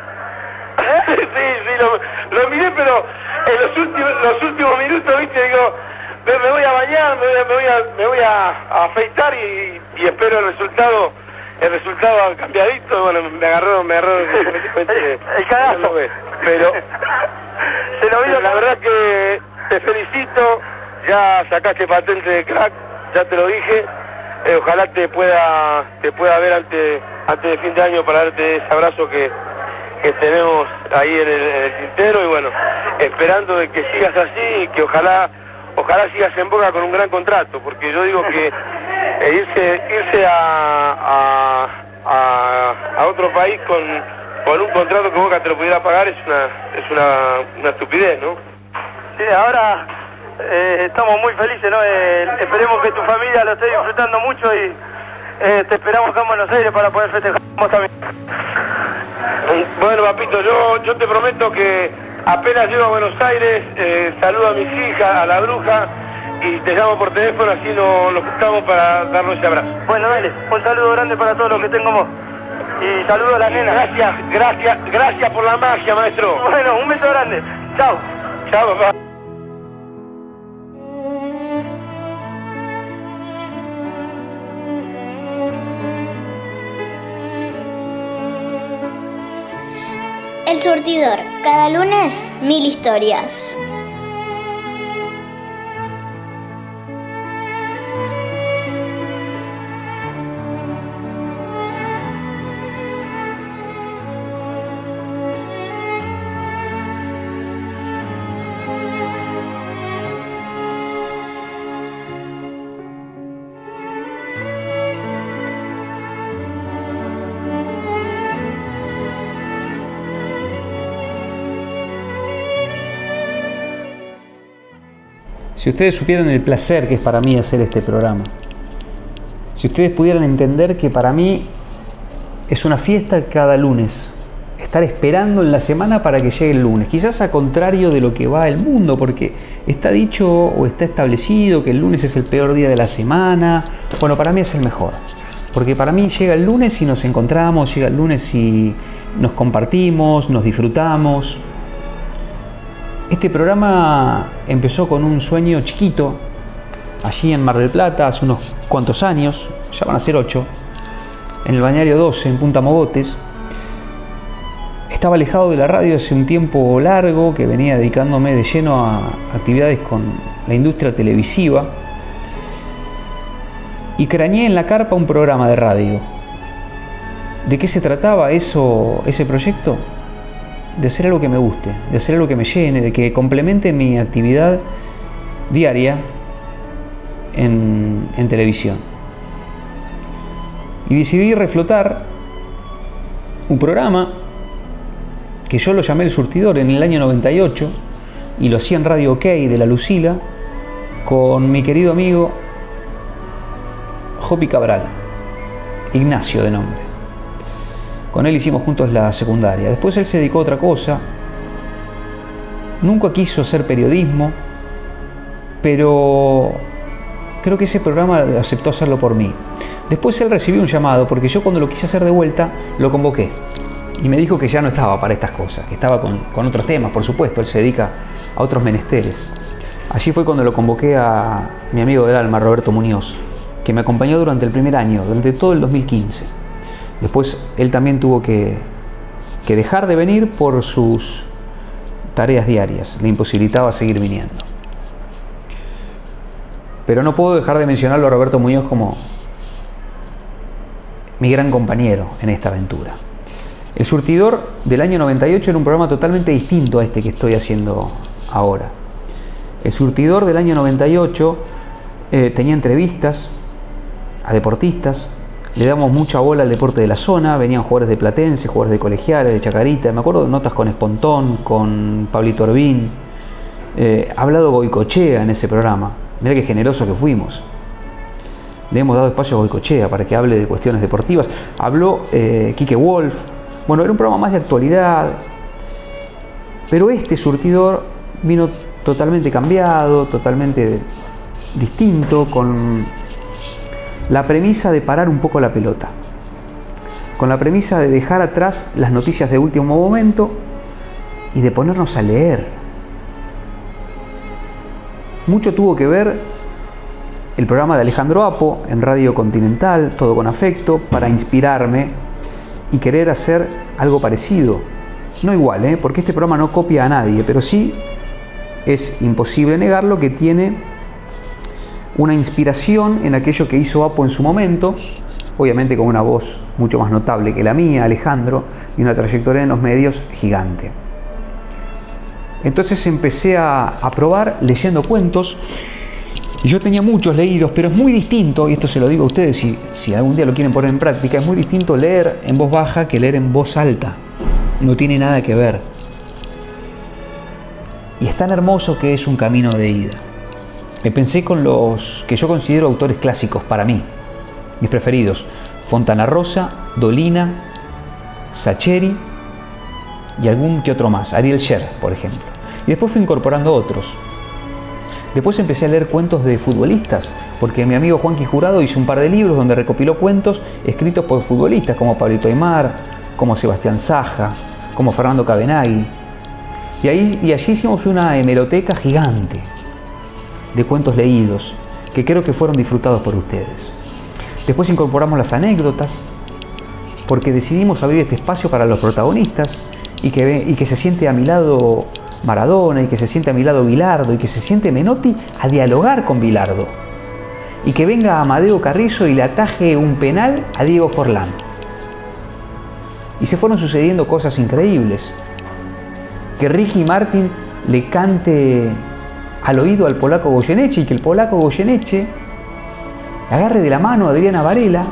D: Lo, miré, pero en los últimos, los últimos minutos, viste, digo, me, me voy a bañar, me voy a, me voy a, me voy a, a afeitar y, y espero el resultado el resultado cambiadito, bueno, me agarró, me agarró el, el cagazo. Pero, se lo la verdad que te felicito, ya sacaste patente de crack, ya te lo dije, eh, ojalá te pueda, te pueda ver antes, antes de fin de año para darte ese abrazo que, que tenemos ahí en el, en el tintero y bueno, esperando de que sigas así y que ojalá, ojalá sigas en boca con un gran contrato, porque yo digo que e irse irse a, a, a, a otro país con, con un contrato que Boca te lo pudiera pagar es una es una, una estupidez, ¿no?
T: Sí, ahora eh, estamos muy felices, ¿no? Eh, esperemos que tu familia lo esté disfrutando mucho y eh, te esperamos acá en Buenos Aires para poder festejar vos
D: Bueno, papito, yo, yo te prometo que apenas llego a Buenos Aires, eh, saludo a mis hijas, a la bruja, y te llamo por teléfono, así nos lo buscamos para darnos ese abrazo.
T: Bueno, dale, un saludo grande para todos los que tengo vos. Y saludo a la nena.
D: Gracias, gracias, gracias por la magia, maestro.
T: Bueno, un beso grande. Chao.
D: Chao, papá.
H: El surtidor, cada lunes mil historias.
G: Si ustedes supieran el placer que es para mí hacer este programa, si ustedes pudieran entender que para mí es una fiesta cada lunes, estar esperando en la semana para que llegue el lunes, quizás a contrario de lo que va el mundo, porque está dicho o está establecido que el lunes es el peor día de la semana, bueno, para mí es el mejor, porque para mí llega el lunes y nos encontramos, llega el lunes y nos compartimos, nos disfrutamos, este programa empezó con un sueño chiquito, allí en Mar del Plata, hace unos cuantos años, ya van a ser ocho, en el Bañario 12, en Punta Mogotes. Estaba alejado de la radio hace un tiempo largo, que venía dedicándome de lleno a actividades con la industria televisiva. Y crañé en la carpa un programa de radio. ¿De qué se trataba eso, ese proyecto? De hacer algo que me guste, de hacer algo que me llene, de que complemente mi actividad diaria en, televisión. Y decidí reflotar un programa que yo lo llamé El Surtidor en el año 98 y lo hacía en Radio OK de la Lucila con mi querido amigo Jopi Cabral, Ignacio de nombre. Con él hicimos juntos la secundaria. Después él se dedicó a otra cosa. Nunca quiso hacer periodismo, pero creo que ese programa aceptó hacerlo por mí. Después él recibió un llamado porque yo cuando lo quise hacer de vuelta lo convoqué y me dijo que ya no estaba para estas cosas, que estaba con, con otros temas, por supuesto, él se dedica a otros menesteres. Allí fue cuando lo convoqué a mi amigo del alma, Roberto Muñoz, que me acompañó durante el primer año, durante todo el 2015. Después él también tuvo que, que dejar de venir por sus tareas diarias, le imposibilitaba seguir viniendo. Pero no puedo dejar de mencionarlo a Roberto Muñoz como mi gran compañero en esta aventura. El surtidor del año 98 era un programa totalmente distinto a este que estoy haciendo ahora. El surtidor del año 98 eh, tenía entrevistas a deportistas, le damos mucha bola al deporte de la zona, venían jugadores de Platense, jugadores de colegiales, de Chacarita, me acuerdo de notas con Espontón, con Pablito Orbín, eh, ha hablado Goicochea en ese programa, mira qué generoso que fuimos. Le hemos dado espacio a Goicochea para que hable de cuestiones deportivas. Habló eh, Wolf. Bueno, era un programa más de actualidad. Pero este surtidor vino totalmente cambiado, totalmente distinto, con la premisa de parar un poco la pelota, con la premisa de dejar atrás las noticias de último momento y de ponernos a leer. Mucho tuvo que ver el programa de Alejandro Apo en Radio Continental, Todo con Afecto, para inspirarme y querer hacer algo parecido. No igual, ¿eh? porque este programa no copia a nadie, pero sí es imposible negarlo que tiene una inspiración en aquello que hizo Apo en su momento, obviamente con una voz mucho más notable que la mía, Alejandro, y una trayectoria en los medios gigante. Entonces empecé a, a probar leyendo cuentos. Y yo tenía muchos leídos, pero es muy distinto, y esto se lo digo a ustedes si, si algún día lo quieren poner en práctica, es muy distinto leer en voz baja que leer en voz alta. No tiene nada que ver. Y es tan hermoso que es un camino de ida. Me pensé con los que yo considero autores clásicos para mí, mis preferidos, Fontana Rosa, Dolina, Sacheri y algún que otro más, Ariel Sher, por ejemplo. Y después fui incorporando otros. Después empecé a leer cuentos de futbolistas, porque mi amigo Juanqui Jurado hizo un par de libros donde recopiló cuentos escritos por futbolistas como Pablito Aymar, como Sebastián Saja, como Fernando Cabenagui. Y, ahí, y allí hicimos una hemeroteca gigante de cuentos leídos que creo que fueron disfrutados por ustedes. Después incorporamos las anécdotas, porque decidimos abrir este espacio para los protagonistas y que, y que se siente a mi lado Maradona y que se siente a mi lado Bilardo y que se siente Menotti a dialogar con Bilardo. Y que venga Amadeo Carrizo y le ataje un penal a Diego Forlán. Y se fueron sucediendo cosas increíbles. Que Ricky Martin le cante al oído al polaco Goyeneche y que el polaco Goyeneche agarre de la mano a Adriana Varela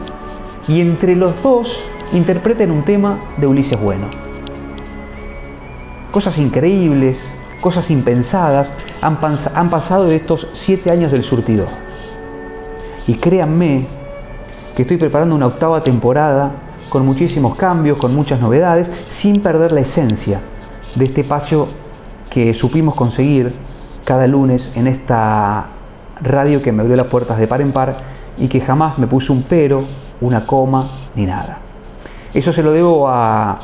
G: y entre los dos interpreten un tema de Ulises Bueno. Cosas increíbles, cosas impensadas han, han pasado de estos siete años del surtidor. Y créanme que estoy preparando una octava temporada con muchísimos cambios, con muchas novedades, sin perder la esencia de este espacio que supimos conseguir cada lunes en esta radio que me abrió las puertas de par en par y que jamás me puso un pero, una coma ni nada. Eso se lo debo a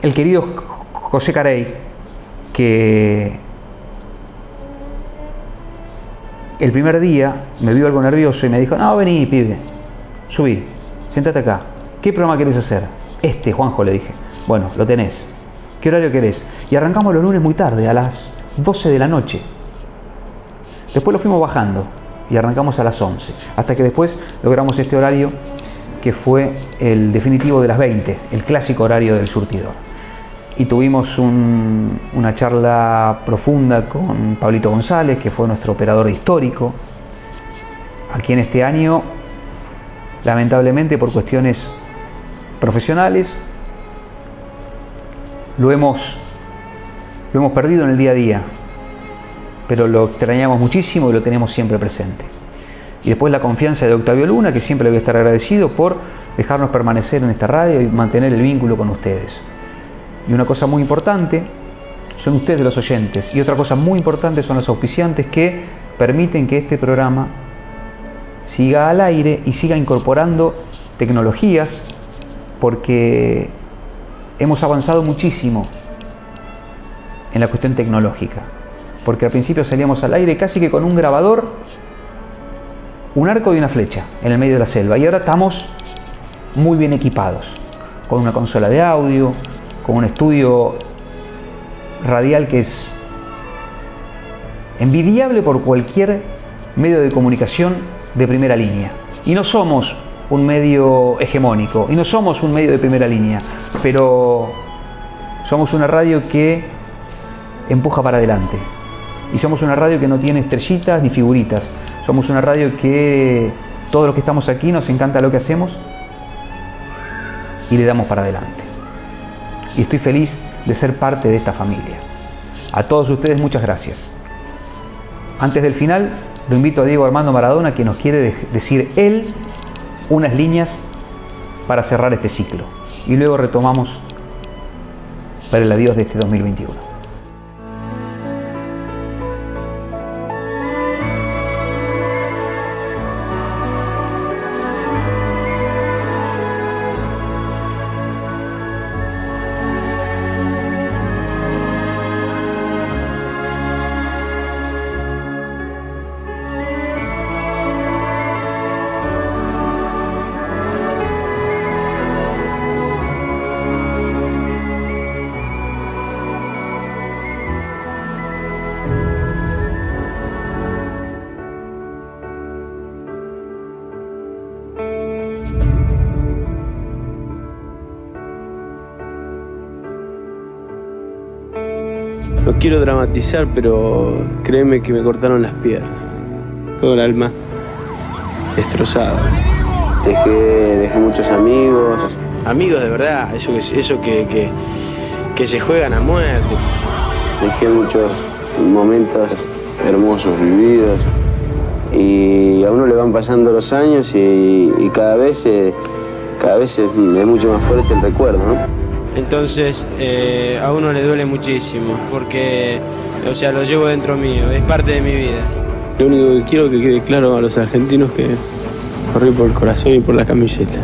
G: el querido José Carey, que el primer día me vio algo nervioso y me dijo, no, vení, pibe, subí, sentate acá. ¿Qué programa querés hacer? Este, Juanjo, le dije. Bueno, lo tenés. ¿Qué horario querés? Y arrancamos los lunes muy tarde, a las 12 de la noche. Después lo fuimos bajando y arrancamos a las 11, hasta que después logramos este horario que fue el definitivo de las 20, el clásico horario del surtidor. Y tuvimos un, una charla profunda con Pablito González, que fue nuestro operador histórico, aquí en este año, lamentablemente por cuestiones profesionales, lo hemos, lo hemos perdido en el día a día, pero lo extrañamos muchísimo y lo tenemos siempre presente. Y después la confianza de Octavio Luna, que siempre le voy a estar agradecido por dejarnos permanecer en esta radio y mantener el vínculo con ustedes. Y una cosa muy importante son ustedes los oyentes. Y otra cosa muy importante son los auspiciantes que permiten que este programa siga al aire y siga incorporando tecnologías porque hemos avanzado muchísimo en la cuestión tecnológica. Porque al principio salíamos al aire casi que con un grabador, un arco y una flecha en el medio de la selva. Y ahora estamos muy bien equipados, con una consola de audio, con un estudio radial que es envidiable por cualquier medio de comunicación de primera línea. Y no somos un medio hegemónico y no somos un medio de primera línea, pero somos una radio que empuja para adelante. Y somos una radio que no tiene estrellitas ni figuritas. Somos una radio que todos los que estamos aquí nos encanta lo que hacemos y le damos para adelante. Y estoy feliz de ser parte de esta familia. A todos ustedes muchas gracias. Antes del final, lo invito a Diego Armando Maradona que nos quiere decir él unas líneas para cerrar este ciclo. Y luego retomamos para el adiós de este 2021.
Q: Quiero dramatizar, pero créeme que me cortaron las piernas. Todo el alma destrozada.
U: Dejé, dejé muchos amigos.
Q: Amigos de verdad, eso que, eso que, que, se juegan a muerte.
U: Dejé muchos momentos hermosos vividos y a uno le van pasando los años y, cada vez, cada vez es, mucho más fuerte el recuerdo. ¿no?
Q: Entonces eh, a uno le duele muchísimo porque, o sea, lo llevo dentro mío, es parte de mi vida. Lo único que quiero que quede claro a los argentinos que corrí por el corazón y por la camiseta.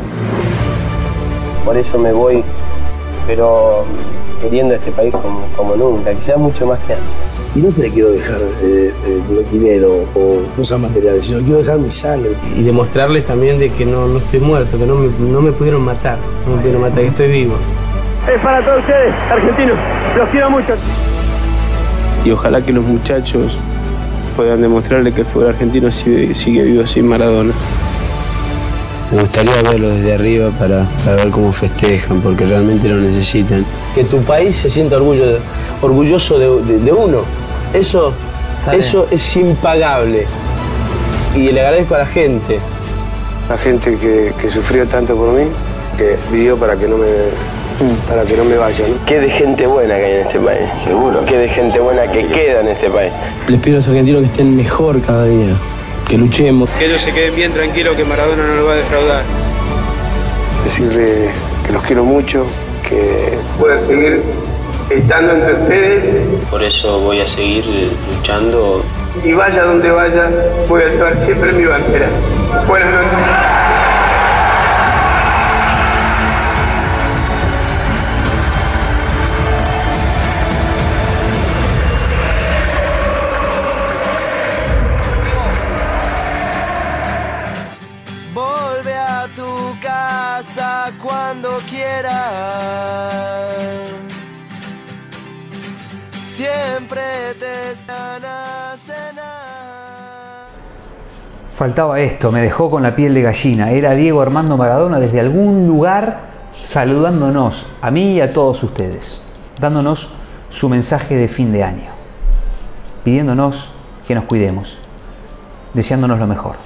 U: Por eso me voy, pero queriendo este país como, nunca, quizás mucho más que antes.
V: Y no te quiero dejar eh, eh, dinero o cosas materiales, sino quiero dejar mi sangre.
Q: Y demostrarles también de que no, estoy muerto, que no me, no me pudieron matar, no me pudieron matar, que estoy vivo
T: es para todos ustedes, argentinos. Los quiero mucho.
Q: Y ojalá que los muchachos puedan demostrarle que el fútbol argentino sigue, vivo sin Maradona. Me gustaría verlo desde arriba para, ver cómo festejan, porque realmente lo necesitan.
V: Que tu país se sienta orgullo, orgulloso de, uno. Eso, eso es impagable. Y le agradezco a la gente.
U: La gente que, que sufrió tanto por mí, que vivió para que no me para que no me vaya. ¿no? Qué de gente buena que hay en este país. Seguro. Qué de gente buena que queda en este país.
V: Les pido a los argentinos que estén mejor cada día, que luchemos.
Q: Que ellos se queden bien tranquilos, que Maradona no lo va a defraudar.
U: Decirle que los quiero mucho, que...
Q: Pueden seguir estando entre ustedes.
U: Por eso voy a seguir luchando.
Q: Y vaya donde vaya, voy a estar siempre en mi bandera. Buenas noches.
G: Faltaba esto, me dejó con la piel de gallina. Era Diego Armando Maradona desde algún lugar saludándonos, a mí y a todos ustedes, dándonos su mensaje de fin de año, pidiéndonos que nos cuidemos, deseándonos lo mejor.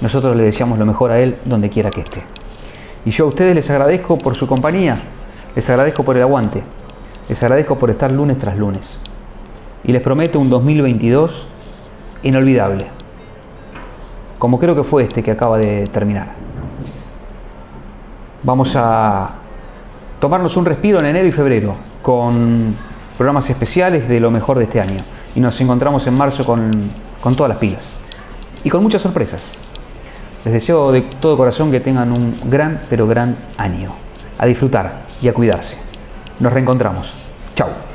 G: Nosotros le deseamos lo mejor a Él donde quiera que esté. Y yo a ustedes les agradezco por su compañía, les agradezco por el aguante, les agradezco por estar lunes tras lunes. Y les prometo un 2022 inolvidable como creo que fue este que acaba de terminar. Vamos a tomarnos un respiro en enero y febrero con programas especiales de lo mejor de este año. Y nos encontramos en marzo con con todas las pilas y con muchas sorpresas. Les deseo de todo corazón que tengan un gran, pero gran año. A disfrutar y a cuidarse. Nos reencontramos. Chao.